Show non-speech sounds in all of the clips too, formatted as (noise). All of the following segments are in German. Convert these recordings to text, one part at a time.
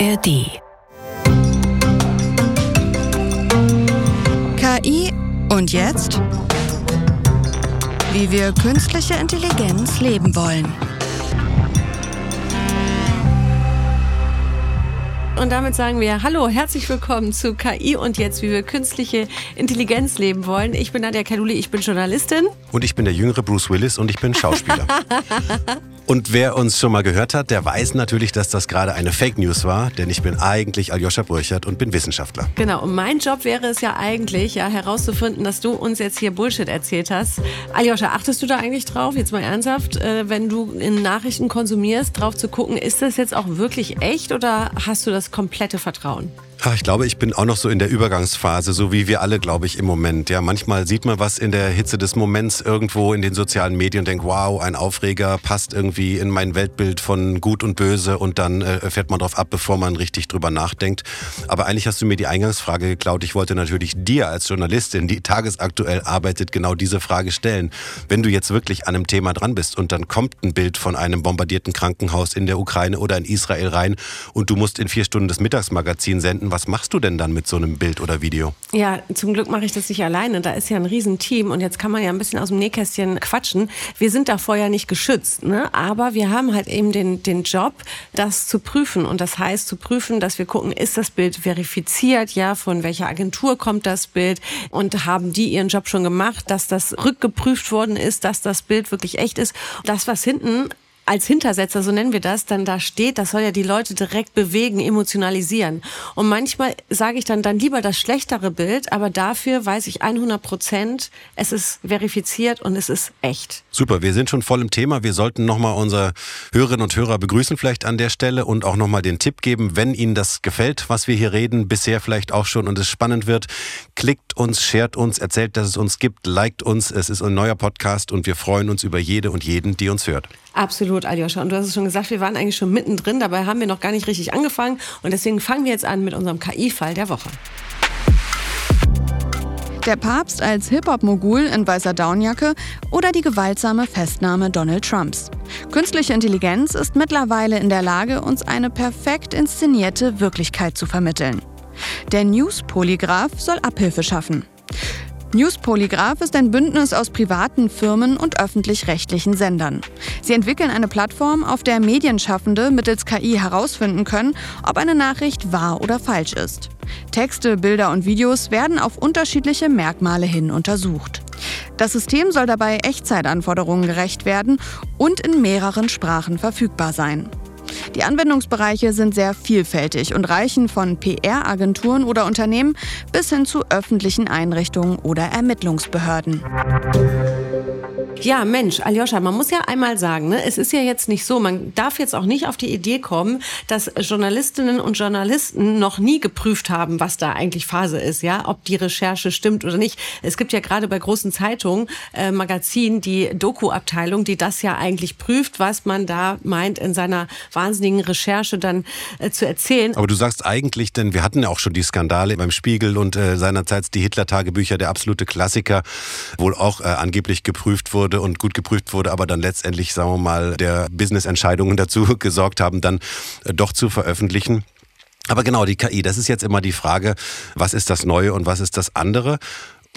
ARD. KI und jetzt? Wie wir künstliche Intelligenz leben wollen. Und damit sagen wir Hallo, herzlich willkommen zu KI und jetzt, wie wir künstliche Intelligenz leben wollen. Ich bin Nadja Kaluli, ich bin Journalistin. Und ich bin der jüngere Bruce Willis und ich bin Schauspieler. (laughs) Und wer uns schon mal gehört hat, der weiß natürlich, dass das gerade eine Fake News war, denn ich bin eigentlich Aljoscha Burchert und bin Wissenschaftler. Genau, und mein Job wäre es ja eigentlich, ja, herauszufinden, dass du uns jetzt hier Bullshit erzählt hast. Aljoscha, achtest du da eigentlich drauf, jetzt mal ernsthaft, äh, wenn du in Nachrichten konsumierst, drauf zu gucken, ist das jetzt auch wirklich echt oder hast du das komplette Vertrauen? Ach, ich glaube, ich bin auch noch so in der Übergangsphase, so wie wir alle, glaube ich, im Moment. Ja, manchmal sieht man was in der Hitze des Moments irgendwo in den sozialen Medien und denkt, wow, ein Aufreger passt irgendwie in mein Weltbild von Gut und Böse und dann äh, fährt man drauf ab, bevor man richtig drüber nachdenkt. Aber eigentlich hast du mir die Eingangsfrage geklaut. Ich wollte natürlich dir als Journalistin, die tagesaktuell arbeitet, genau diese Frage stellen. Wenn du jetzt wirklich an einem Thema dran bist und dann kommt ein Bild von einem bombardierten Krankenhaus in der Ukraine oder in Israel rein und du musst in vier Stunden das Mittagsmagazin senden, was machst du denn dann mit so einem Bild oder Video? Ja, zum Glück mache ich das nicht alleine. Da ist ja ein Riesenteam und jetzt kann man ja ein bisschen aus dem Nähkästchen quatschen. Wir sind davor ja nicht geschützt, ne? aber wir haben halt eben den, den Job, das zu prüfen. Und das heißt zu prüfen, dass wir gucken, ist das Bild verifiziert, ja, von welcher Agentur kommt das Bild und haben die ihren Job schon gemacht, dass das rückgeprüft worden ist, dass das Bild wirklich echt ist. Das, was hinten als Hintersetzer, so nennen wir das, dann da steht, das soll ja die Leute direkt bewegen, emotionalisieren. Und manchmal sage ich dann, dann lieber das schlechtere Bild, aber dafür weiß ich 100 Prozent, es ist verifiziert und es ist echt. Super, wir sind schon voll im Thema. Wir sollten nochmal unsere Hörerinnen und Hörer begrüßen vielleicht an der Stelle und auch nochmal den Tipp geben, wenn Ihnen das gefällt, was wir hier reden, bisher vielleicht auch schon und es spannend wird, klickt uns, shared uns, erzählt, dass es uns gibt, liked uns. Es ist ein neuer Podcast und wir freuen uns über jede und jeden, die uns hört. Absolut, Aljoscha. Und du hast es schon gesagt, wir waren eigentlich schon mittendrin, dabei haben wir noch gar nicht richtig angefangen. Und deswegen fangen wir jetzt an mit unserem KI-Fall der Woche. Der Papst als Hip-Hop-Mogul in weißer Downjacke oder die gewaltsame Festnahme Donald Trumps. Künstliche Intelligenz ist mittlerweile in der Lage, uns eine perfekt inszenierte Wirklichkeit zu vermitteln. Der News-Polygraph soll Abhilfe schaffen. Newspolygraph ist ein Bündnis aus privaten Firmen und öffentlich-rechtlichen Sendern. Sie entwickeln eine Plattform, auf der Medienschaffende mittels KI herausfinden können, ob eine Nachricht wahr oder falsch ist. Texte, Bilder und Videos werden auf unterschiedliche Merkmale hin untersucht. Das System soll dabei Echtzeitanforderungen gerecht werden und in mehreren Sprachen verfügbar sein. Die Anwendungsbereiche sind sehr vielfältig und reichen von PR-Agenturen oder Unternehmen bis hin zu öffentlichen Einrichtungen oder Ermittlungsbehörden. Ja, Mensch, Aljoscha, man muss ja einmal sagen, ne, es ist ja jetzt nicht so, man darf jetzt auch nicht auf die Idee kommen, dass Journalistinnen und Journalisten noch nie geprüft haben, was da eigentlich Phase ist, ja, ob die Recherche stimmt oder nicht. Es gibt ja gerade bei großen Zeitungen, äh, Magazinen, die Doku-Abteilung, die das ja eigentlich prüft, was man da meint, in seiner wahnsinnigen Recherche dann äh, zu erzählen. Aber du sagst eigentlich, denn wir hatten ja auch schon die Skandale beim Spiegel und äh, seinerzeit die Hitler-Tagebücher, der absolute Klassiker, wohl auch äh, angeblich geprüft wurde wurde und gut geprüft wurde, aber dann letztendlich, sagen wir mal, der Business-Entscheidungen dazu (laughs) gesorgt haben, dann äh, doch zu veröffentlichen. Aber genau, die KI, das ist jetzt immer die Frage, was ist das Neue und was ist das andere?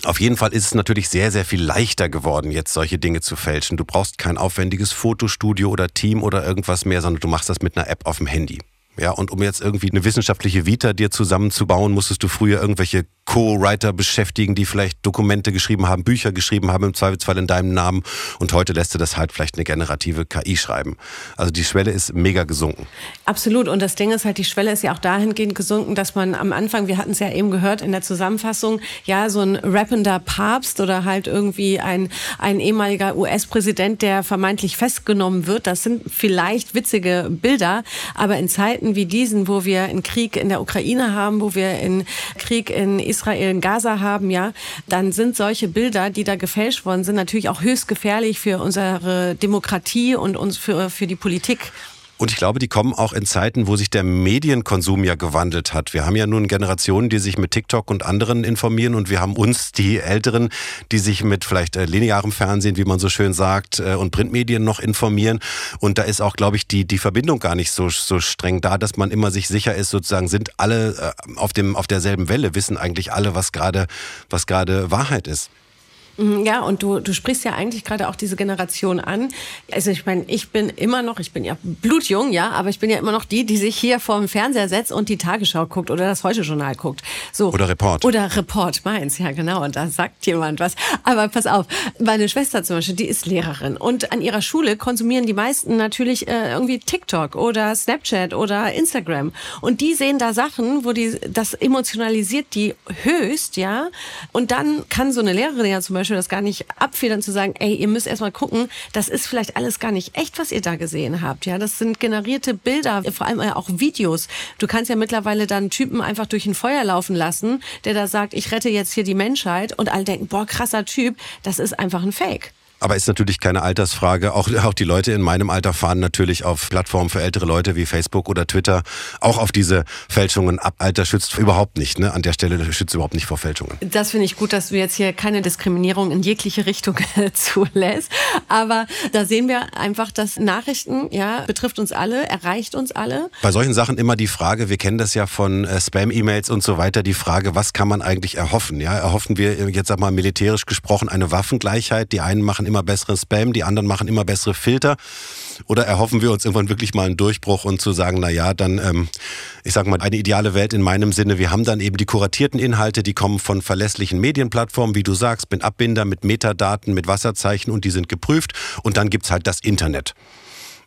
Auf jeden Fall ist es natürlich sehr, sehr viel leichter geworden, jetzt solche Dinge zu fälschen. Du brauchst kein aufwendiges Fotostudio oder Team oder irgendwas mehr, sondern du machst das mit einer App auf dem Handy. Ja, und um jetzt irgendwie eine wissenschaftliche Vita dir zusammenzubauen, musstest du früher irgendwelche Co-Writer beschäftigen, die vielleicht Dokumente geschrieben haben, Bücher geschrieben haben, im Zweifelsfall in deinem Namen. Und heute lässt du das halt vielleicht eine generative KI schreiben. Also die Schwelle ist mega gesunken. Absolut. Und das Ding ist halt, die Schwelle ist ja auch dahingehend gesunken, dass man am Anfang, wir hatten es ja eben gehört in der Zusammenfassung, ja, so ein rappender Papst oder halt irgendwie ein, ein ehemaliger US-Präsident, der vermeintlich festgenommen wird. Das sind vielleicht witzige Bilder. Aber in Zeiten wie diesen, wo wir einen Krieg in der Ukraine haben, wo wir einen Krieg in Israel Israel in Gaza haben, ja, dann sind solche Bilder, die da gefälscht worden sind, natürlich auch höchst gefährlich für unsere Demokratie und uns für, für die Politik. Und ich glaube, die kommen auch in Zeiten, wo sich der Medienkonsum ja gewandelt hat. Wir haben ja nun Generationen, die sich mit TikTok und anderen informieren und wir haben uns, die Älteren, die sich mit vielleicht äh, linearem Fernsehen, wie man so schön sagt, äh, und Printmedien noch informieren. Und da ist auch, glaube ich, die, die Verbindung gar nicht so, so streng da, dass man immer sich sicher ist, sozusagen sind alle äh, auf, dem, auf derselben Welle, wissen eigentlich alle, was gerade was gerade Wahrheit ist. Mhm, ja, und du, du sprichst ja eigentlich gerade auch diese Generation an. Also ich meine, ich bin immer noch, ich bin ja blutjung, ja, aber ich bin ja immer noch die, die sich hier vor dem Fernseher setzt und die Tagesschau guckt oder das Heute-Journal guckt. So. Oder Report. Oder Report, meins, ja genau. Und da sagt jemand was. Aber pass auf, meine Schwester zum Beispiel, die ist Lehrerin. Und an ihrer Schule konsumieren die meisten natürlich äh, irgendwie TikTok oder Snapchat oder Instagram. Und die sehen da Sachen, wo die, das emotionalisiert die höchst, ja. Und dann kann so eine Lehrerin ja zum Beispiel Beispiel das gar nicht abfedern zu sagen, ey, ihr müsst erstmal gucken, das ist vielleicht alles gar nicht echt, was ihr da gesehen habt. Ja, das sind generierte Bilder, vor allem auch Videos. Du kannst ja mittlerweile dann Typen einfach durch ein Feuer laufen lassen, der da sagt, ich rette jetzt hier die Menschheit und alle denken, boah, krasser Typ, das ist einfach ein Fake. Aber ist natürlich keine Altersfrage. Auch, (laughs) auch die Leute in meinem Alter fahren natürlich auf Plattformen für ältere Leute wie Facebook oder Twitter auch auf diese Fälschungen ab. Alter schützt überhaupt nicht. Ne? An der Stelle schützt überhaupt nicht vor Fälschungen. Das finde ich gut, dass du jetzt hier keine Diskriminierung in jegliche Richtung (laughs) zulässt. Aber da sehen wir einfach, dass Nachrichten, ja, betrifft uns alle, erreicht uns alle. Bei solchen Sachen immer die Frage, wir kennen das ja von äh, Spam-E-Mails und so weiter, die Frage, was kann man eigentlich erhoffen? Ja, erhoffen wir jetzt sag mal militärisch gesprochen eine Waffengleichheit? Die einen machen immer besseren Spam, die anderen machen immer bessere Filter? Oder erhoffen wir uns irgendwann wirklich mal einen Durchbruch und zu sagen, na ja, dann, ähm, ich sage mal, eine ideale Welt in meinem Sinne. Wir haben dann eben die kuratierten Inhalte, die kommen von verlässlichen Medienplattformen, wie du sagst, mit Abbinder, mit Metadaten, mit Wasserzeichen und die sind geprüft. Und dann gibt es halt das Internet.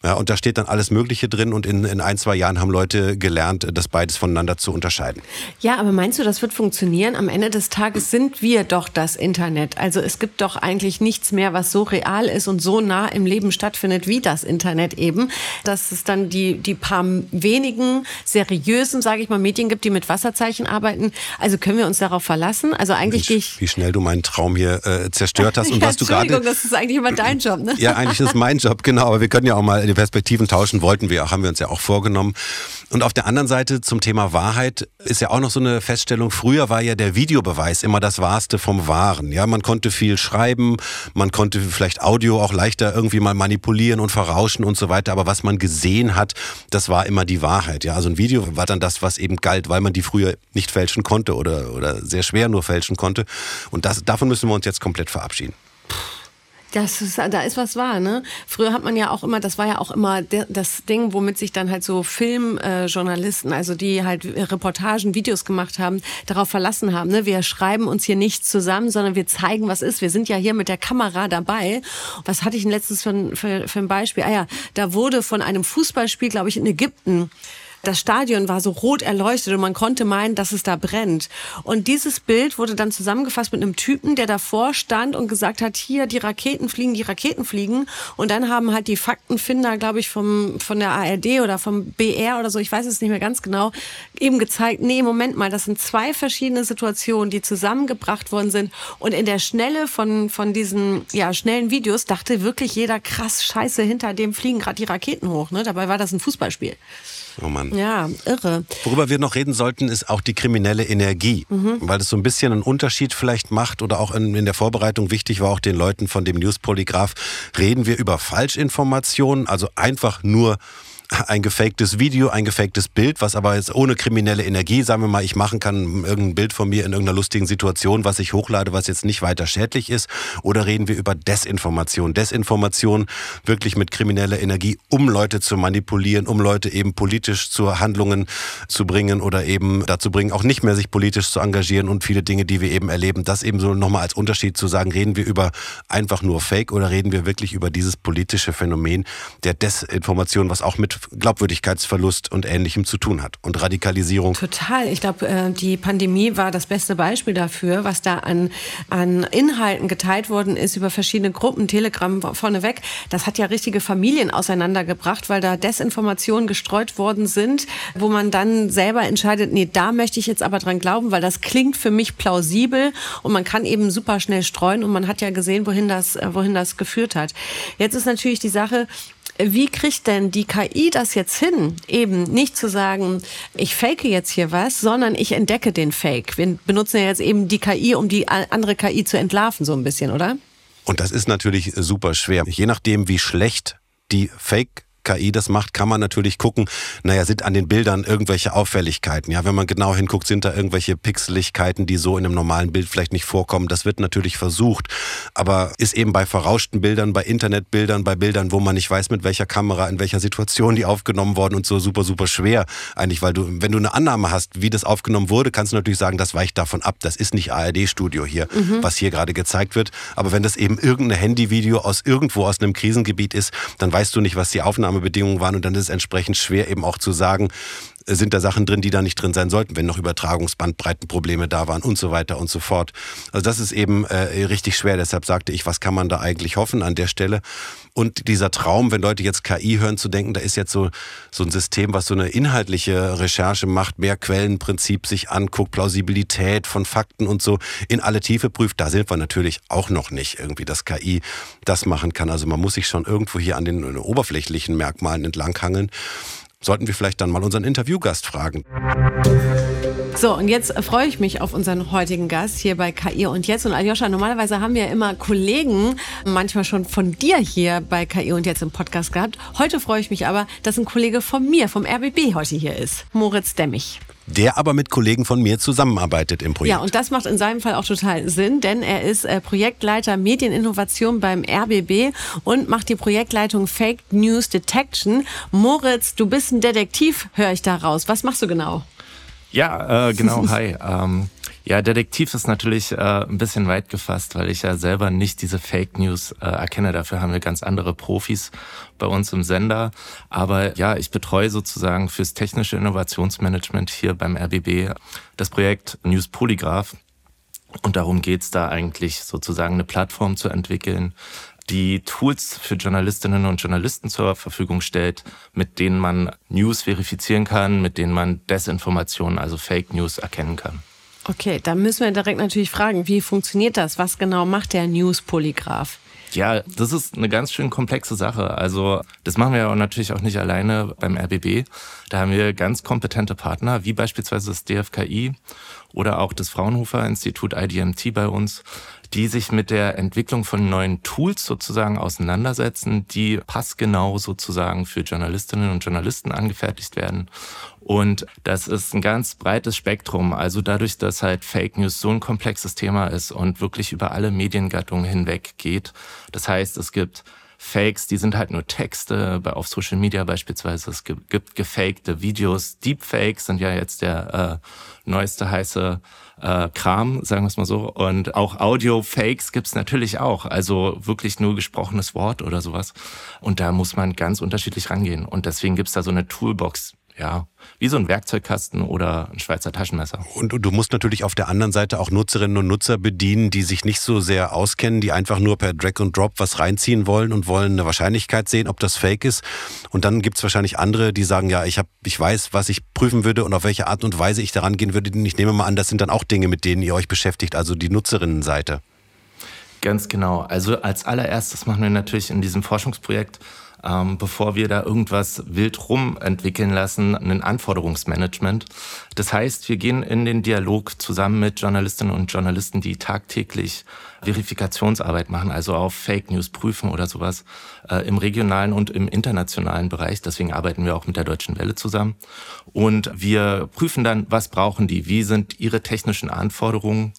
Ja, und da steht dann alles Mögliche drin und in, in ein, zwei Jahren haben Leute gelernt, das beides voneinander zu unterscheiden. Ja, aber meinst du, das wird funktionieren? Am Ende des Tages sind wir doch das Internet. Also es gibt doch eigentlich nichts mehr, was so real ist und so nah im Leben stattfindet wie das Internet eben. Dass es dann die, die paar wenigen seriösen, sage ich mal, Medien gibt, die mit Wasserzeichen arbeiten. Also können wir uns darauf verlassen? Also eigentlich Mensch, ich, Wie schnell du meinen Traum hier äh, zerstört hast und (laughs) ja, was du gerade. Entschuldigung, das ist eigentlich immer dein Job, ne? Ja, eigentlich ist es mein Job, genau. Aber wir können ja auch mal die Perspektiven tauschen wollten wir, haben wir uns ja auch vorgenommen. Und auf der anderen Seite zum Thema Wahrheit ist ja auch noch so eine Feststellung. Früher war ja der Videobeweis immer das Wahrste vom Wahren. Ja, man konnte viel schreiben, man konnte vielleicht Audio auch leichter irgendwie mal manipulieren und verrauschen und so weiter. Aber was man gesehen hat, das war immer die Wahrheit. Ja, also ein Video war dann das, was eben galt, weil man die früher nicht fälschen konnte oder, oder sehr schwer nur fälschen konnte. Und das, davon müssen wir uns jetzt komplett verabschieden. Das ist, da ist was wahr, ne? Früher hat man ja auch immer, das war ja auch immer das Ding, womit sich dann halt so Filmjournalisten, äh, also die halt Reportagen, Videos gemacht haben, darauf verlassen haben. Ne? Wir schreiben uns hier nichts zusammen, sondern wir zeigen, was ist. Wir sind ja hier mit der Kamera dabei. Was hatte ich denn letztens für, für, für ein Beispiel? Ah ja, da wurde von einem Fußballspiel, glaube ich, in Ägypten das Stadion war so rot erleuchtet und man konnte meinen, dass es da brennt. Und dieses Bild wurde dann zusammengefasst mit einem Typen, der davor stand und gesagt hat, hier, die Raketen fliegen, die Raketen fliegen. Und dann haben halt die Faktenfinder, glaube ich, vom, von der ARD oder vom BR oder so, ich weiß es nicht mehr ganz genau, eben gezeigt, nee, Moment mal, das sind zwei verschiedene Situationen, die zusammengebracht worden sind. Und in der Schnelle von, von diesen ja, schnellen Videos dachte wirklich jeder, krass, scheiße, hinter dem fliegen gerade die Raketen hoch. Ne? Dabei war das ein Fußballspiel. Oh Mann. Ja, irre. Worüber wir noch reden sollten, ist auch die kriminelle Energie. Mhm. Weil es so ein bisschen einen Unterschied vielleicht macht oder auch in, in der Vorbereitung wichtig war auch den Leuten von dem Newspolygraph, reden wir über Falschinformationen, also einfach nur ein gefaktes Video, ein gefaktes Bild, was aber jetzt ohne kriminelle Energie, sagen wir mal, ich machen kann, irgendein Bild von mir in irgendeiner lustigen Situation, was ich hochlade, was jetzt nicht weiter schädlich ist? Oder reden wir über Desinformation? Desinformation wirklich mit krimineller Energie, um Leute zu manipulieren, um Leute eben politisch zu Handlungen zu bringen oder eben dazu bringen, auch nicht mehr sich politisch zu engagieren und viele Dinge, die wir eben erleben. Das eben so nochmal als Unterschied zu sagen, reden wir über einfach nur Fake oder reden wir wirklich über dieses politische Phänomen der Desinformation, was auch mit Glaubwürdigkeitsverlust und Ähnlichem zu tun hat und Radikalisierung. Total. Ich glaube, äh, die Pandemie war das beste Beispiel dafür, was da an, an Inhalten geteilt worden ist über verschiedene Gruppen, Telegram vorneweg. Das hat ja richtige Familien auseinandergebracht, weil da Desinformationen gestreut worden sind, wo man dann selber entscheidet, nee, da möchte ich jetzt aber dran glauben, weil das klingt für mich plausibel und man kann eben super schnell streuen und man hat ja gesehen, wohin das, wohin das geführt hat. Jetzt ist natürlich die Sache, Wie kriegt denn die KI das jetzt hin? Eben nicht zu sagen, ich fake jetzt hier was, sondern ich entdecke den Fake. Wir benutzen ja jetzt eben die KI, um die andere KI zu entlarven, so ein bisschen, oder? Und das ist natürlich super schwer. Je nachdem, wie schlecht die Fake KI das macht, kann man natürlich gucken, naja, sind an den Bildern irgendwelche Auffälligkeiten. Ja, wenn man genau hinguckt, sind da irgendwelche Pixeligkeiten, die so in einem normalen Bild vielleicht nicht vorkommen. Das wird natürlich versucht. Aber ist eben bei verrauschten Bildern, bei Internetbildern, bei Bildern, wo man nicht weiß, mit welcher Kamera, in welcher Situation die aufgenommen worden und so super, super schwer. Eigentlich, weil du, wenn du eine Annahme hast, wie das aufgenommen wurde, kannst du natürlich sagen, das weicht davon ab. Das ist nicht ARD-Studio hier, mhm. was hier gerade gezeigt wird. Aber wenn das eben irgendein Handyvideo aus irgendwo aus einem Krisengebiet ist, dann weißt du nicht, was die Aufnahme Aufnahmebedingungen waren und dann ist es entsprechend schwer eben auch zu sagen, sind da Sachen drin, die da nicht drin sein sollten, wenn noch Übertragungsbandbreitenprobleme da waren und so weiter und so fort. Also das ist eben äh, richtig schwer. Deshalb sagte ich, was kann man da eigentlich hoffen an der Stelle? Und dieser Traum, wenn Leute jetzt KI hören, zu denken, da ist jetzt so, so ein System, was so eine inhaltliche Recherche macht, mehr Quellenprinzip sich anguckt, Plausibilität von Fakten und so in alle Tiefe prüft. Da sind wir natürlich auch noch nicht irgendwie, dass KI das machen kann. Also man muss sich schon irgendwo hier an den oberflächlichen Merkmalen entlanghangeln sollten wir vielleicht dann mal unseren Interviewgast fragen. So, und jetzt freue ich mich auf unseren heutigen Gast hier bei KI und Jetzt. Und Aljoscha, normalerweise haben wir ja immer Kollegen, manchmal schon von dir hier bei KI und Jetzt im Podcast gehabt. Heute freue ich mich aber, dass ein Kollege von mir, vom RBB, heute hier ist. Moritz Demmich der aber mit Kollegen von mir zusammenarbeitet im Projekt. Ja, und das macht in seinem Fall auch total Sinn, denn er ist äh, Projektleiter Medieninnovation beim RBB und macht die Projektleitung Fake News Detection. Moritz, du bist ein Detektiv, höre ich daraus. Was machst du genau? Ja, äh, genau, hi. (laughs) ähm, ja, Detektiv ist natürlich äh, ein bisschen weit gefasst, weil ich ja selber nicht diese Fake News äh, erkenne. Dafür haben wir ganz andere Profis bei uns im Sender. Aber ja, ich betreue sozusagen fürs technische Innovationsmanagement hier beim RBB das Projekt News Polygraph. Und darum geht's da eigentlich sozusagen eine Plattform zu entwickeln, die Tools für Journalistinnen und Journalisten zur Verfügung stellt, mit denen man News verifizieren kann, mit denen man Desinformationen, also Fake News erkennen kann. Okay, dann müssen wir direkt natürlich fragen, wie funktioniert das? Was genau macht der News-Polygraph? Ja, das ist eine ganz schön komplexe Sache. Also das machen wir natürlich auch nicht alleine beim RBB. Da haben wir ganz kompetente Partner, wie beispielsweise das DFKI oder auch das Fraunhofer Institut IDMT bei uns, die sich mit der Entwicklung von neuen Tools sozusagen auseinandersetzen, die passgenau sozusagen für Journalistinnen und Journalisten angefertigt werden. Und das ist ein ganz breites Spektrum. Also dadurch, dass halt Fake News so ein komplexes Thema ist und wirklich über alle Mediengattungen hinweg geht. Das heißt, es gibt Fakes, die sind halt nur Texte, auf Social Media beispielsweise. Es gibt, gefakte Videos. Deepfakes sind ja jetzt der äh, neueste heiße äh, Kram, sagen wir es mal so. Und auch Audio-Fakes gibt's natürlich auch. Also wirklich nur gesprochenes Wort oder sowas. Und da muss man ganz unterschiedlich rangehen. Und deswegen gibt's da so eine Toolbox, ja, wie so ein Werkzeugkasten oder ein Schweizer Taschenmesser. Und, du musst natürlich auf der anderen Seite auch Nutzerinnen und Nutzer bedienen, die sich nicht so sehr auskennen, die einfach nur per Drag and Drop was reinziehen wollen und wollen eine Wahrscheinlichkeit sehen, ob das fake ist. Und dann gibt es wahrscheinlich andere, die sagen, ja, ich, hab, ich weiß, was ich prüfen würde und auf welche Art und Weise ich daran gehen würde. Ich nehme mal an, das sind dann auch Dinge, mit denen ihr euch beschäftigt, also die Nutzerinnenseite. Ganz genau. Also als allererstes machen wir natürlich in diesem Forschungsprojekt ähm, bevor wir da irgendwas wild rum entwickeln lassen, ein Anforderungsmanagement. Das heißt, wir gehen in den Dialog zusammen mit Journalistinnen und Journalisten, die tagtäglich Verifikationsarbeit machen, also auf Fake News prüfen oder sowas, äh, im regionalen und im internationalen Bereich. Deswegen arbeiten wir auch mit der Deutschen Welle zusammen. Und wir prüfen dann, was brauchen die, wie sind ihre technischen Anforderungen.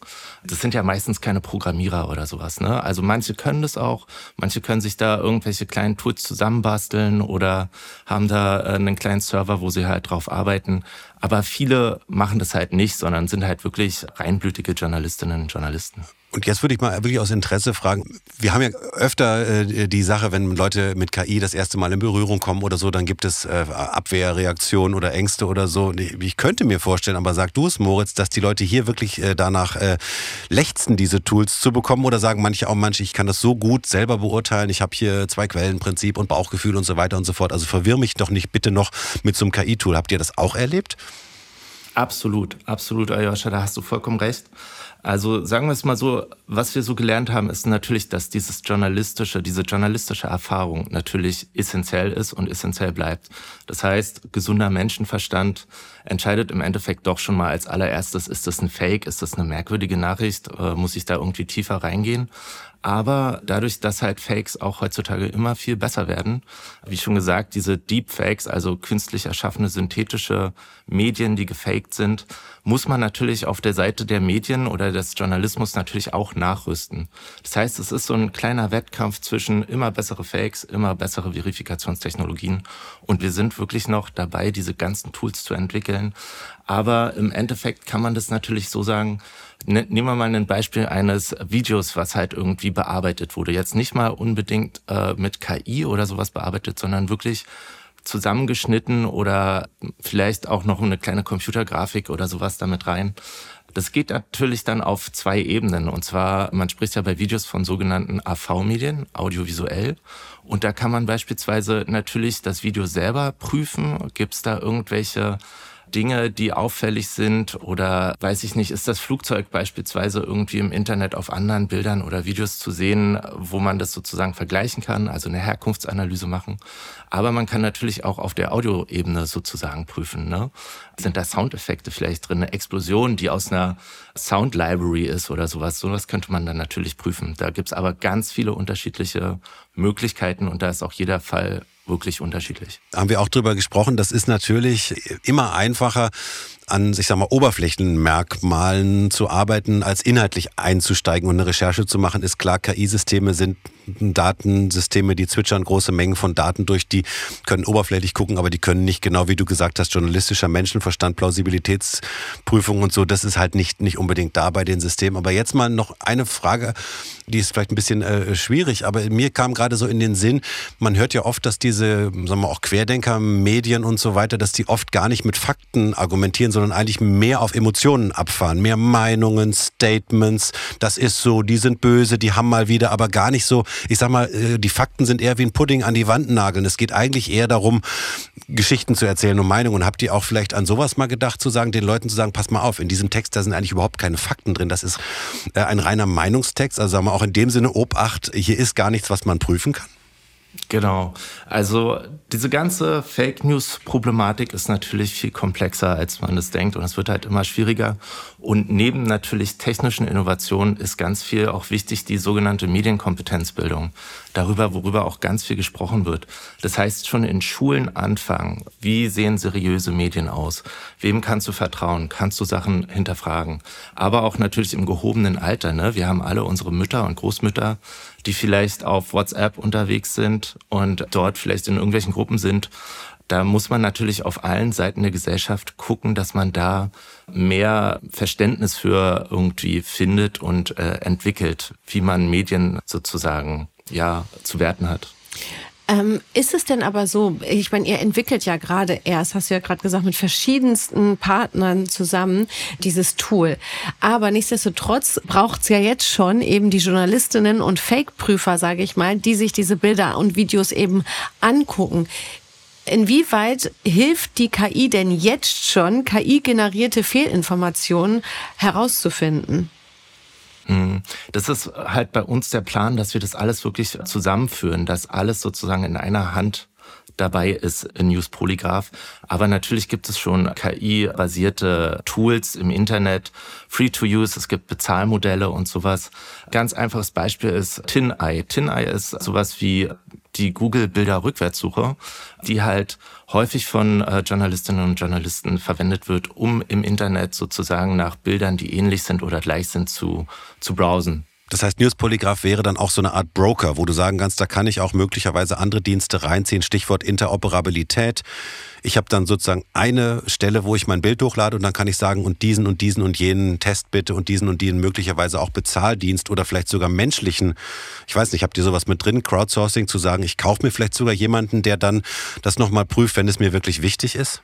Das sind ja meistens keine Programmierer oder sowas. Ne? Also manche können das auch, manche können sich da irgendwelche kleinen Tools zusammenbasteln oder haben da äh, einen kleinen Server, wo sie halt drauf arbeiten. Aber viele machen das halt nicht, sondern sind halt wirklich reinblütige Journalistinnen und Journalisten. Und jetzt würde ich mal wirklich aus Interesse fragen, wir haben ja öfter äh, die Sache, wenn Leute mit KI das erste Mal in Berührung kommen oder so, dann gibt es äh, Abwehrreaktionen oder Ängste oder so. Ich könnte mir vorstellen, aber sag du es, Moritz, dass die Leute hier wirklich äh, danach lechzen, diese Tools zu bekommen oder sagen manche auch, manche, ich kann das so gut selber beurteilen, ich habe hier zwei Quellenprinzip und Bauchgefühl und so weiter und so fort. Also verwirr mich doch nicht bitte noch mit so einem KI-Tool. Habt ihr das auch erlebt? Absolut, absolut, Ayosha, da hast du vollkommen recht. Also sagen wir es mal so, was wir so gelernt haben, ist natürlich, dass dieses journalistische, diese journalistische Erfahrung natürlich essentiell ist und essentiell bleibt. Das heißt, gesunder Menschenverstand entscheidet im Endeffekt doch schon mal als allererstes, ist das ein Fake, ist das eine merkwürdige Nachricht, äh, muss ich da irgendwie tiefer reingehen. Aber dadurch, dass halt Fakes auch heutzutage immer viel besser werden, wie schon gesagt, diese Deepfakes, also künstlich erschaffene synthetische Medien, die gefaked sind, muss man natürlich auf der Seite der Medien oder des Journalismus natürlich auch nachrüsten. Das heißt, es ist so ein kleiner Wettkampf zwischen immer bessere Fakes, immer bessere Verifikationstechnologien. Und wir sind wirklich noch dabei, diese ganzen Tools zu entwickeln. Aber im Endeffekt kann man das natürlich so sagen, Ne, nehmen wir mal ein Beispiel eines Videos, was halt irgendwie bearbeitet wurde. Jetzt nicht mal unbedingt äh, mit KI oder sowas bearbeitet, sondern wirklich zusammengeschnitten oder vielleicht auch noch eine kleine Computergrafik oder sowas damit rein. Das geht natürlich dann auf zwei Ebenen. Und zwar, man spricht ja bei Videos von sogenannten AV-Medien, audiovisuell. Und da kann man beispielsweise natürlich das Video selber prüfen. Gibt es da irgendwelche Dinge, die auffällig sind oder weiß ich nicht, ist das Flugzeug beispielsweise irgendwie im Internet auf anderen Bildern oder Videos zu sehen, wo man das sozusagen vergleichen kann, also eine Herkunftsanalyse machen. Aber man kann natürlich auch auf der Audioebene sozusagen prüfen. Ne? Sind da Soundeffekte vielleicht drin, eine Explosion, die aus einer Sound Library ist oder sowas? Sowas könnte man dann natürlich prüfen. Da gibt's aber ganz viele unterschiedliche Möglichkeiten und da ist auch jeder Fall wirklich unterschiedlich. Haben wir auch drüber gesprochen, das ist natürlich immer einfacher, an, ich sag mal, Oberflächenmerkmalen zu arbeiten, als inhaltlich einzusteigen und eine Recherche zu machen, ist klar, KI-Systeme sind Datensysteme, die zwitschern große Mengen von Daten durch, die können oberflächlich gucken, aber die können nicht genau, wie du gesagt hast, journalistischer Menschenverstand, Plausibilitätsprüfung und so, das ist halt nicht, nicht unbedingt da bei den Systemen. Aber jetzt mal noch eine Frage, die ist vielleicht ein bisschen äh, schwierig, aber mir kam gerade so in den Sinn, man hört ja oft, dass diese, sagen wir auch Querdenker, Medien und so weiter, dass die oft gar nicht mit Fakten argumentieren, sondern eigentlich mehr auf Emotionen abfahren, mehr Meinungen, Statements, das ist so, die sind böse, die haben mal wieder, aber gar nicht so, ich sag mal, äh, die Fakten sind eher wie ein Pudding an die Wand nageln. Es geht eigentlich eher darum, Geschichten zu erzählen und Meinungen. Habt ihr auch vielleicht an sowas mal gedacht, zu sagen, den Leuten zu sagen, pass mal auf, in diesem Text, da sind eigentlich überhaupt keine Fakten drin. Das ist äh, ein reiner Meinungstext. Also sagen wir auch in dem Sinne, Obacht, hier ist gar nichts, was man prüfen kann. Genau. Also diese ganze Fake News Problematik ist natürlich viel komplexer, als man es denkt und es wird halt immer schwieriger. Und neben natürlich technischen Innovationen ist ganz viel auch wichtig die sogenannte Medienkompetenzbildung. Darüber, worüber auch ganz viel gesprochen wird. Das heißt schon in Schulen anfangen. Wie sehen seriöse Medien aus? Wem kannst du vertrauen? Kannst du Sachen hinterfragen? Aber auch natürlich im gehobenen Alter. Ne? Wir haben alle unsere Mütter und Großmütter, die vielleicht auf WhatsApp unterwegs sind und dort vielleicht in irgendwelchen Gruppen sind. Da muss man natürlich auf allen Seiten der Gesellschaft gucken, dass man da mehr Verständnis für irgendwie findet und äh, entwickelt, wie man Medien sozusagen ja zu werten hat. Ähm, ist es denn aber so, ich meine, ihr entwickelt ja gerade erst, hast du ja gerade gesagt, mit verschiedensten Partnern zusammen dieses Tool. Aber nichtsdestotrotz braucht es ja jetzt schon eben die Journalistinnen und Fake-Prüfer, sage ich mal, die sich diese Bilder und Videos eben angucken. Inwieweit hilft die KI denn jetzt schon, KI-generierte Fehlinformationen herauszufinden? Hm. Das ist halt bei uns der Plan, dass wir das alles wirklich zusammenführen, dass alles sozusagen in einer Hand dabei ist in News Polygraph. Aber natürlich gibt es schon KI-basierte Tools im Internet, free to use, es gibt Bezahlmodelle und sowas. Ganz einfaches Beispiel ist TinEye. TinEye ist sowas wie die Google-Bilder-Rückwärtssuche, die halt häufig von äh, Journalistinnen und Journalisten verwendet wird, um im Internet sozusagen nach Bildern, die ähnlich sind oder gleich sind, zu, zu browsen. Das heißt, Newspolygraph wäre dann auch so eine Art Broker, wo du sagen kannst, da kann ich auch möglicherweise andere Dienste reinziehen. Stichwort Interoperabilität. Ich habe dann sozusagen eine Stelle, wo ich mein Bild hochlade und dann kann ich sagen, und diesen und diesen und jenen Test bitte und diesen und diesen möglicherweise auch Bezahldienst oder vielleicht sogar menschlichen, ich weiß nicht, habt ihr sowas mit drin, Crowdsourcing, zu sagen, ich kaufe mir vielleicht sogar jemanden, der dann das nochmal prüft, wenn es mir wirklich wichtig ist?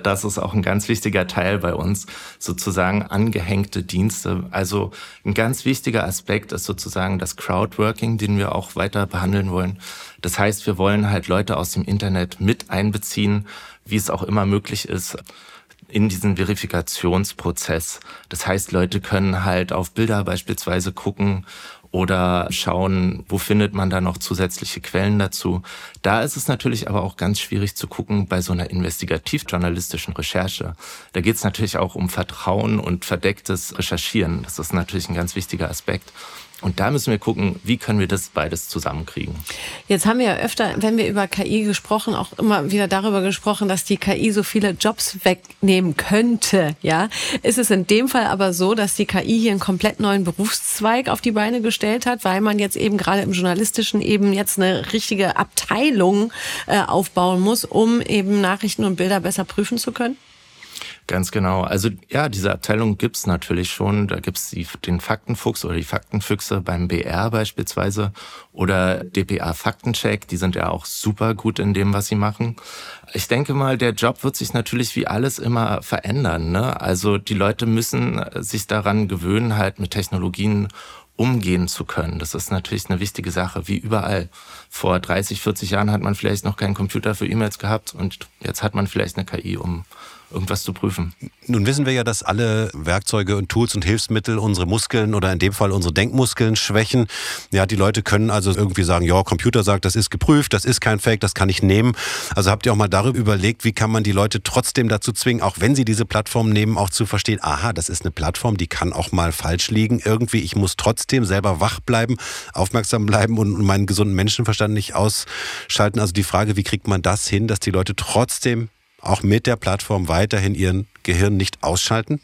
Das ist auch ein ganz wichtiger Teil bei uns, sozusagen angehängte Dienste. Also ein ganz wichtiger Aspekt ist sozusagen das Crowdworking, den wir auch weiter behandeln wollen. Das heißt, wir wollen halt Leute aus dem Internet mit einbeziehen, wie es auch immer möglich ist in diesen Verifikationsprozess. Das heißt, Leute können halt auf Bilder beispielsweise gucken oder schauen, wo findet man da noch zusätzliche Quellen dazu. Da ist es natürlich aber auch ganz schwierig zu gucken bei so einer investigativ-journalistischen Recherche. Da geht es natürlich auch um Vertrauen und verdecktes Recherchieren. Das ist natürlich ein ganz wichtiger Aspekt. Und da müssen wir gucken, wie können wir das beides zusammenkriegen. Jetzt haben wir ja öfter, wenn wir über KI gesprochen, auch immer wieder darüber gesprochen, dass die KI so viele Jobs wegnehmen könnte. Ja, ist es in dem Fall aber so, dass die KI hier einen komplett neuen Berufszweig auf die Beine gestellt hat, weil man jetzt eben gerade im journalistischen eben jetzt eine richtige Abteilung äh, aufbauen muss, um eben Nachrichten und Bilder besser prüfen zu können? Ganz genau. Also ja, diese Abteilung gibt's natürlich schon. Da gibt's die, den Faktenfuchs oder die Faktenfüchse beim BR beispielsweise oder DPA Faktencheck. Die sind ja auch super gut in dem, was sie machen. Ich denke mal, der Job wird sich natürlich wie alles immer verändern. Ne? Also die Leute müssen sich daran gewöhnen, halt mit Technologien umgehen zu können. Das ist natürlich eine wichtige Sache, wie überall. Vor 30, 40 Jahren hat man vielleicht noch keinen Computer für E-Mails gehabt und jetzt hat man vielleicht eine KI, um irgendwas zu prüfen. Nun wissen wir ja, dass alle Werkzeuge und Tools und Hilfsmittel unsere Muskeln oder in dem Fall unsere Denkmuskeln schwächen. Ja, die Leute können also irgendwie sagen, ja, Computer sagt, das ist geprüft, das ist kein Fake, das kann ich nehmen. Also habt ihr auch mal darüber überlegt, wie kann man die Leute trotzdem dazu zwingen, auch wenn sie diese Plattform nehmen, auch zu verstehen, aha, das ist eine Plattform, die kann auch mal falsch liegen. Irgendwie, ich muss trotzdem selber wach bleiben, aufmerksam bleiben und meinen gesunden Menschenverstand nicht ausschalten. Also die Frage, wie kriegt man das hin, dass die Leute trotzdem auch mit der Plattform weiterhin ihren Gehirn nicht ausschalten?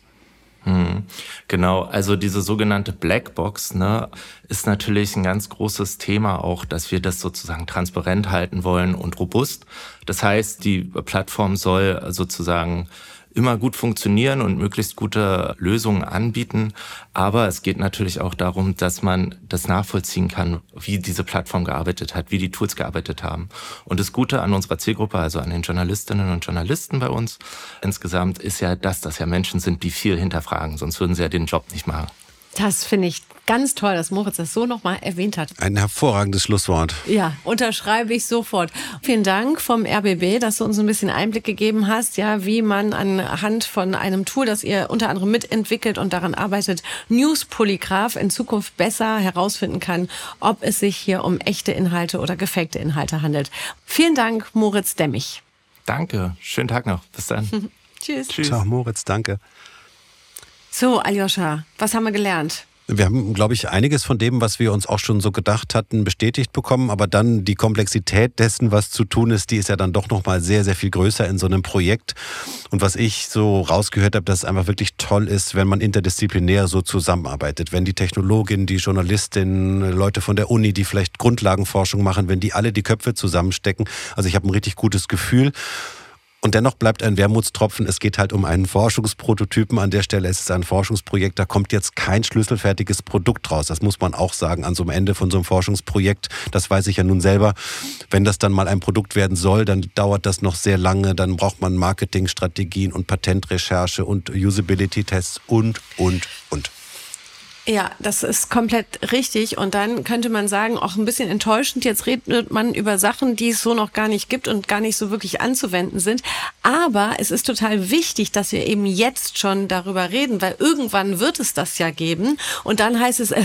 Hm, genau, also diese sogenannte Blackbox ne, ist natürlich ein ganz großes Thema auch, dass wir das sozusagen transparent halten wollen und robust. Das heißt, die Plattform soll sozusagen immer gut funktionieren und möglichst gute Lösungen anbieten. Aber es geht natürlich auch darum, dass man das nachvollziehen kann, wie diese Plattform gearbeitet hat, wie die Tools gearbeitet haben. Und das Gute an unserer Zielgruppe, also an den Journalistinnen und Journalisten bei uns insgesamt, ist ja, dass das ja Menschen sind, die viel hinterfragen. Sonst würden sie ja den Job nicht machen. Das finde ich ganz toll, dass Moritz das so nochmal erwähnt hat. Ein hervorragendes Schlusswort. Ja, unterschreibe ich sofort. Vielen Dank vom RBB, dass du uns ein bisschen Einblick gegeben hast, ja, wie man anhand von einem Tool, das ihr unter anderem mitentwickelt und daran arbeitet, News Polygraph in Zukunft besser herausfinden kann, ob es sich hier um echte Inhalte oder gefakte Inhalte handelt. Vielen Dank, Moritz Demmich. Danke. Schönen Tag noch. Bis dann. (laughs) (laughs) Tschüss. Tschüss. Ciao, Moritz. Danke. So, Aljoscha, was haben wir gelernt? Wir haben, glaube ich, einiges von dem, was wir uns auch schon so gedacht hatten, bestätigt bekommen. Aber dann die Komplexität dessen, was zu tun ist, die ist ja dann doch noch mal sehr, sehr viel größer in so einem Projekt. Und was ich so rausgehört habe, dass es einfach wirklich toll ist, wenn man interdisziplinär so zusammenarbeitet. Wenn die Technologin, die Journalistin, Leute von der Uni, die vielleicht Grundlagenforschung machen, wenn die alle die Köpfe zusammenstecken. Also ich habe ein richtig gutes Gefühl. Und dennoch bleibt ein Wermutstropfen, es geht halt um einen Forschungsprototypen. An der Stelle ist es ein Forschungsprojekt, da kommt jetzt kein schlüsselfertiges Produkt raus. Das muss man auch sagen an so einem Ende von so einem Forschungsprojekt. Das weiß ich ja nun selber. Wenn das dann mal ein Produkt werden soll, dann dauert das noch sehr lange. Dann braucht man Marketingstrategien und Patentrecherche und Usability-Tests und, und, und. Ja, das ist komplett richtig. Und dann könnte man sagen, auch ein bisschen enttäuschend, jetzt redet man über Sachen, die es so noch gar nicht gibt und gar nicht so wirklich anzuwenden sind. Aber es ist total wichtig, dass wir eben jetzt schon darüber reden, weil irgendwann wird es das ja geben. Und dann heißt es, äh,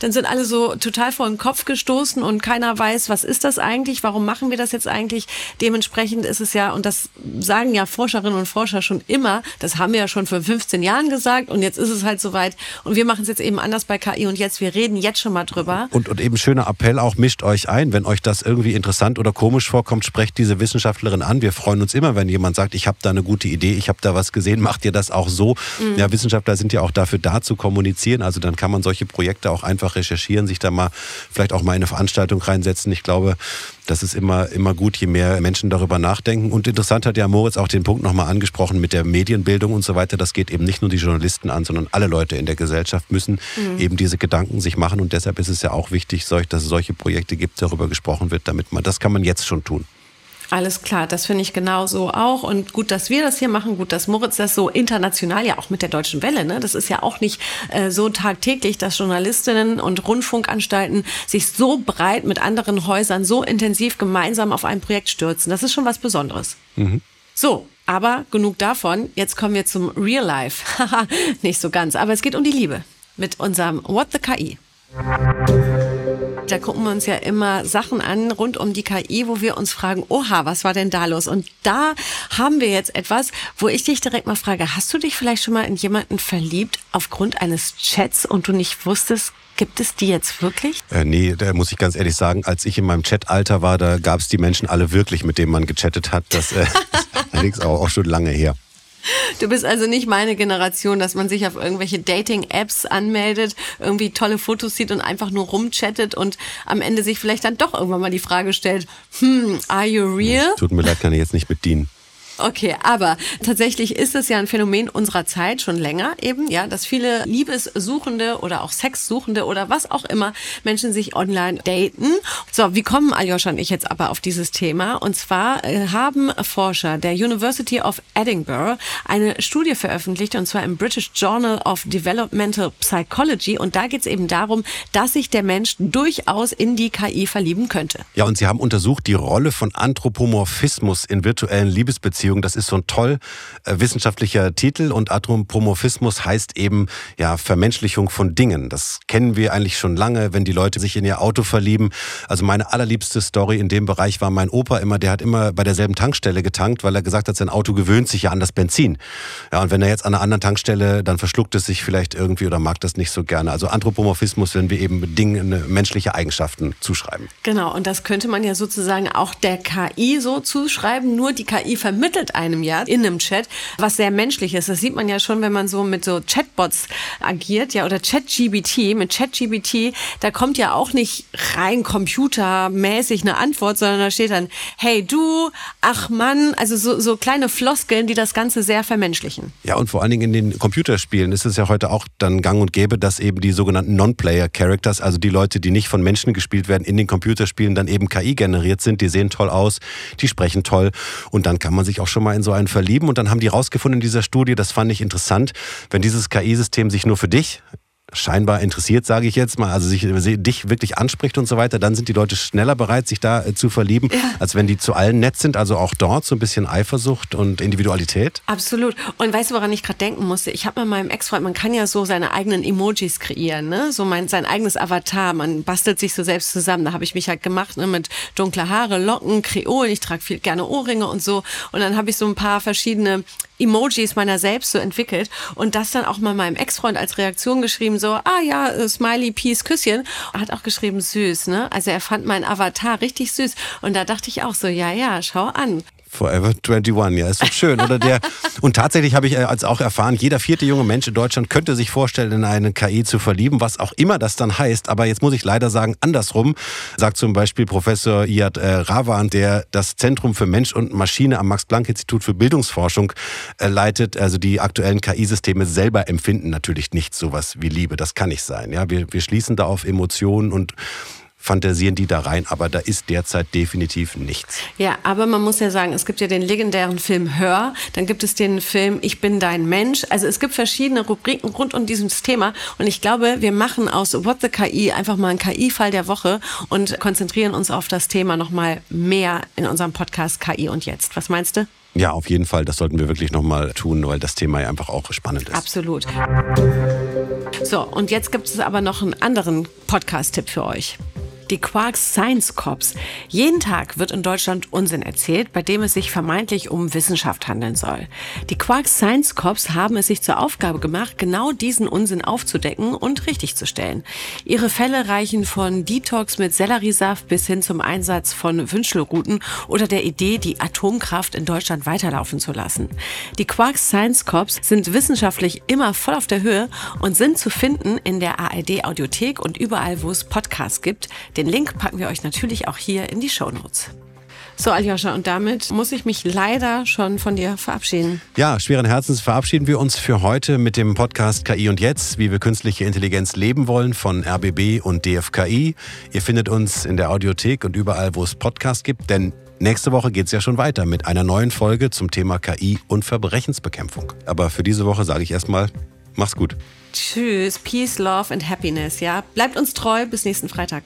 dann sind alle so total vor den Kopf gestoßen und keiner weiß, was ist das eigentlich, warum machen wir das jetzt eigentlich. Dementsprechend ist es ja, und das sagen ja Forscherinnen und Forscher schon immer, das haben wir ja schon vor 15 Jahren gesagt und jetzt ist es halt soweit. Und wir machen es jetzt eben eben anders bei KI und jetzt, wir reden jetzt schon mal drüber. Und, und eben schöner Appell auch, mischt euch ein. Wenn euch das irgendwie interessant oder komisch vorkommt, sprecht diese Wissenschaftlerin an. Wir freuen uns immer, wenn jemand sagt, ich habe da eine gute Idee, ich habe da was gesehen, macht ihr das auch so? Mhm. Ja, Wissenschaftler sind ja auch dafür da zu kommunizieren. Also dann kann man solche Projekte auch einfach recherchieren, sich da mal vielleicht auch mal in eine Veranstaltung reinsetzen. Ich glaube, das ist immer, immer gut, je mehr Menschen darüber nachdenken. Und interessant hat ja Moritz auch den Punkt nochmal angesprochen mit der Medienbildung und so weiter. Das geht eben nicht nur die Journalisten an, sondern alle Leute in der Gesellschaft müssen mhm. eben diese Gedanken sich machen. Und deshalb ist es ja auch wichtig, dass es solche Projekte gibt, darüber gesprochen wird, damit man, das kann man jetzt schon tun. Alles klar, das finde ich genauso auch. Und gut, dass wir das hier machen, gut, dass Moritz das so international ja auch mit der Deutschen Welle, ne? Das ist ja auch nicht äh, so tagtäglich, dass Journalistinnen und Rundfunkanstalten sich so breit mit anderen Häusern so intensiv gemeinsam auf ein Projekt stürzen. Das ist schon was Besonderes. Mhm. So, aber genug davon. Jetzt kommen wir zum Real Life. Haha, (laughs) nicht so ganz, aber es geht um die Liebe mit unserem What the KI. Da gucken wir uns ja immer Sachen an rund um die KI, wo wir uns fragen, oha, was war denn da los? Und da haben wir jetzt etwas, wo ich dich direkt mal frage, hast du dich vielleicht schon mal in jemanden verliebt aufgrund eines Chats und du nicht wusstest, Gibt es die jetzt wirklich? Äh, nee, da muss ich ganz ehrlich sagen, als ich in meinem Chatalter war, da gab es die Menschen alle wirklich, mit denen man gechattet hat. Das äh, (laughs) ist allerdings auch, auch schon lange her. Du bist also nicht meine Generation, dass man sich auf irgendwelche Dating-Apps anmeldet, irgendwie tolle Fotos sieht und einfach nur rumchattet und am Ende sich vielleicht dann doch irgendwann mal die Frage stellt, hm, are you real? Tut mir leid, kann ich jetzt nicht bedienen. Okay, aber tatsächlich ist es ja ein Phänomen unserer Zeit schon länger eben, ja, dass viele Liebessuchende oder auch Sexsuchende oder was auch immer Menschen sich online daten. So, wie kommen Aljoscha und ich jetzt aber auf dieses Thema? Und zwar äh, haben Forscher der University of Edinburgh eine Studie veröffentlicht und zwar im British Journal of Developmental Psychology und da geht es eben darum, dass sich der Mensch durchaus in die KI verlieben könnte. Ja, und sie haben untersucht die Rolle von Anthropomorphismus in virtuellen Liebesbeziehungen Beziehung. Das ist so ein toll äh, wissenschaftlicher Titel und Anthropomorphismus heißt eben ja Vermenschlichung von Dingen. Das kennen wir eigentlich schon lange, wenn die Leute sich in ihr Auto verlieben. Also meine allerliebste Story in dem Bereich war mein Opa immer, der hat immer bei derselben Tankstelle getankt, weil er gesagt hat, sein Auto gewöhnt sich ja an das Benzin. Ja, und wenn er jetzt an einer anderen Tankstelle, dann verschluckt es sich vielleicht irgendwie oder mag das nicht so gerne. Also Anthropomorphismus, wenn wir eben Dingen menschliche Eigenschaften zuschreiben. Genau, und das könnte man ja sozusagen auch der KI so zuschreiben, nur die KI vermittelt vermittelt einem ja in einem Chat, was sehr menschlich ist. Das sieht man ja schon, wenn man so mit so Chatbots agiert, ja, oder ChatGBT. Mit ChatGBT, da kommt ja auch nicht rein computermäßig eine Antwort, sondern da steht dann, hey du, ach Mann, also so, so kleine Floskeln, die das Ganze sehr vermenschlichen. Ja, und vor allen Dingen in den Computerspielen ist es ja heute auch dann gang und gäbe, dass eben die sogenannten Non-Player-Characters, also die Leute, die nicht von Menschen gespielt werden, in den Computerspielen dann eben KI generiert sind. Die sehen toll aus, die sprechen toll und dann kann man sich auch schon mal in so einen verlieben. Und dann haben die rausgefunden in dieser Studie, das fand ich interessant, wenn dieses KI-System sich nur für dich scheinbar interessiert, sage ich jetzt mal, also sich, dich wirklich anspricht und so weiter, dann sind die Leute schneller bereit, sich da äh, zu verlieben, ja. als wenn die zu allen nett sind. Also auch dort so ein bisschen Eifersucht und Individualität. Absolut. Und weißt du, woran ich gerade denken musste? Ich habe mit meinem Ex-Freund, man kann ja so seine eigenen Emojis kreieren, ne? so mein, sein eigenes Avatar. Man bastelt sich so selbst zusammen. Da habe ich mich halt gemacht ne? mit dunkler Haare, Locken, Kreol. Ich trage viel gerne Ohrringe und so. Und dann habe ich so ein paar verschiedene Emojis meiner selbst so entwickelt und das dann auch mal meinem Ex-Freund als Reaktion geschrieben, so, ah ja, äh, Smiley, Peace, Küsschen. Hat auch geschrieben, süß, ne? Also er fand meinen Avatar richtig süß. Und da dachte ich auch so, ja, ja, schau an. Forever 21, ja, ist doch schön, oder der? (laughs) Und tatsächlich habe ich äh, als auch erfahren, jeder vierte junge Mensch in Deutschland könnte sich vorstellen, in eine KI zu verlieben, was auch immer das dann heißt. Aber jetzt muss ich leider sagen, andersrum, sagt zum Beispiel Professor Iyad äh, Rawan, der das Zentrum für Mensch und Maschine am Max-Planck-Institut für Bildungsforschung äh, leitet. Also die aktuellen KI-Systeme selber empfinden natürlich nicht sowas wie Liebe. Das kann nicht sein. Ja, wir, wir schließen da auf Emotionen und fantasieren die da rein, aber da ist derzeit definitiv nichts. Ja, aber man muss ja sagen, es gibt ja den legendären Film Hör, dann gibt es den Film Ich bin dein Mensch. Also es gibt verschiedene Rubriken rund um dieses Thema und ich glaube, wir machen aus What the KI einfach mal einen KI-Fall der Woche und konzentrieren uns auf das Thema nochmal mehr in unserem Podcast KI und jetzt. Was meinst du? Ja, auf jeden Fall. Das sollten wir wirklich nochmal tun, weil das Thema ja einfach auch spannend ist. Absolut. So, und jetzt gibt es aber noch einen anderen Podcast-Tipp für euch die Quarks Science Cops. Jeden Tag wird in Deutschland Unsinn erzählt, bei dem es sich vermeintlich um Wissenschaft handeln soll. Die Quarks Science Cops haben es sich zur Aufgabe gemacht, genau diesen Unsinn aufzudecken und richtigzustellen. Ihre Fälle reichen von Detox mit Selleriesaft bis hin zum Einsatz von Wünschelruten oder der Idee, die Atomkraft in Deutschland weiterlaufen zu lassen. Die Quarks Science Cops sind wissenschaftlich immer voll auf der Höhe und sind zu finden in der ARD Audiothek und überall, wo es Podcasts gibt. Den Link packen wir euch natürlich auch hier in die Show Notes. So, Aljoscha, und damit muss ich mich leider schon von dir verabschieden. Ja, schweren Herzens verabschieden wir uns für heute mit dem Podcast KI und Jetzt, wie wir künstliche Intelligenz leben wollen von RBB und DFKI. Ihr findet uns in der Audiothek und überall, wo es Podcasts gibt, denn nächste Woche geht es ja schon weiter mit einer neuen Folge zum Thema KI und Verbrechensbekämpfung. Aber für diese Woche sage ich erstmal, mach's gut. Tschüss, Peace, Love and Happiness, ja. Bleibt uns treu, bis nächsten Freitag.